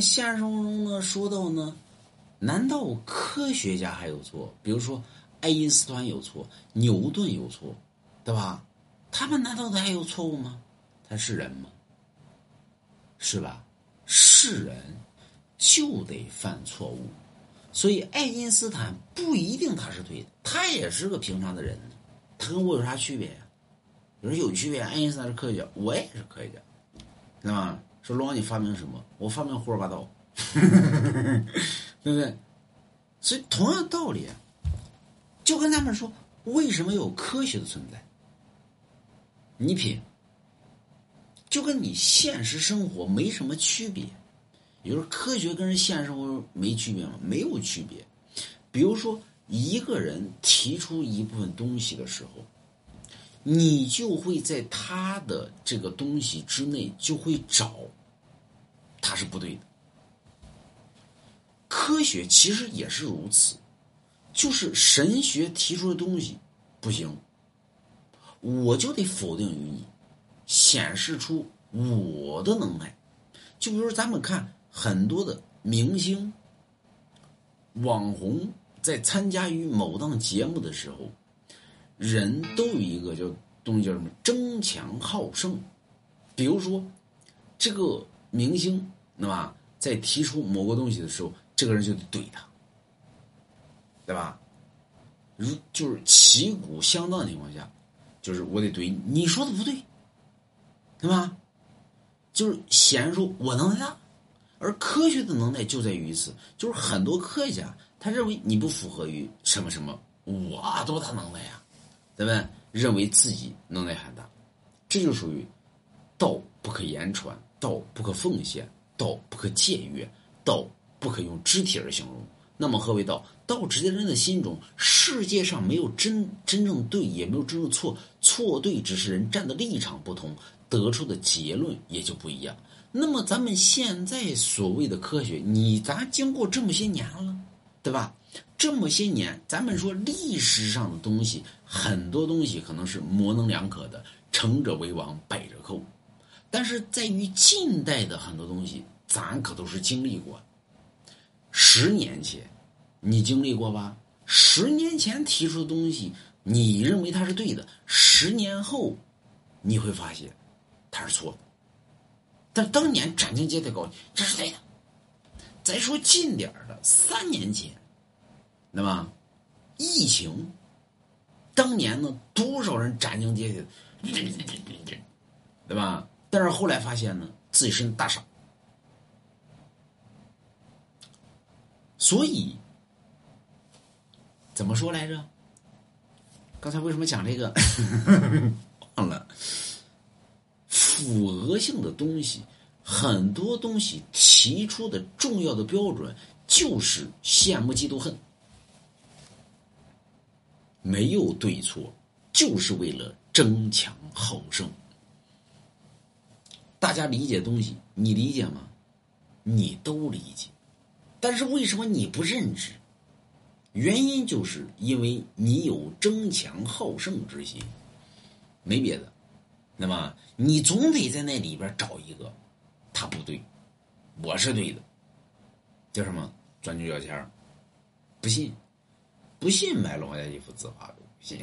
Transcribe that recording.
现实生活中呢，说到呢，难道科学家还有错？比如说爱因斯坦有错，牛顿有错，对吧？他们难道还有错误吗？他是人吗？是吧？是人就得犯错误，所以爱因斯坦不一定他是对的，他也是个平常的人，他跟我有啥区别呀？有人有区别，爱因斯坦是科学家，我也是科学家，对吧？说龙王你发明什么？我发明胡说八道，对不对？所以同样道理，就跟他们说，为什么有科学的存在？你品，就跟你现实生活没什么区别。也就是科学跟人现实生活没区别吗？没有区别。比如说，一个人提出一部分东西的时候，你就会在他的这个东西之内就会找，他是不对的。科学其实也是如此，就是神学提出的东西不行。我就得否定于你，显示出我的能耐。就比如，咱们看很多的明星、网红在参加于某档节目的时候，人都有一个叫东西叫什么“争强好胜”。比如说，这个明星，那么在提出某个东西的时候，这个人就得怼他，对吧？如就是旗鼓相当的情况下。就是我得怼你你说的不对，对吧？就是显然说我能耐大，而科学的能耐就在于此，就是很多科学家他认为你不符合于什么什么，我多大能耐呀，咱们？认为自己能耐很大，这就属于道不可言传，道不可奉献，道不可僭越，道不可用肢体而形容。那么何为道？道直在人的心中。世界上没有真真正对，也没有真正错。错对只是人站的立场不同，得出的结论也就不一样。那么咱们现在所谓的科学，你咱经过这么些年了，对吧？这么些年，咱们说历史上的东西，很多东西可能是模棱两可的，成者为王，败者寇。但是在于近代的很多东西，咱可都是经历过。十年前，你经历过吧？十年前提出的东西，你认为它是对的，十年后，你会发现，它是错的。但当年斩钉截铁告诉你这是对的。再说近点的，三年前，对吧？疫情，当年呢，多少人斩钉截铁，对吧？但是后来发现呢，自己是大傻。所以，怎么说来着？刚才为什么讲这个？忘了。符合性的东西，很多东西提出的重要的标准就是羡慕、嫉妒、恨，没有对错，就是为了争强好胜。大家理解东西，你理解吗？你都理解。但是为什么你不认知？原因就是因为你有争强好胜之心，没别的。那么你总得在那里边找一个，他不对，我是对的，叫什么？钻牛角尖儿。不信，不信买龙家一幅字画，不信。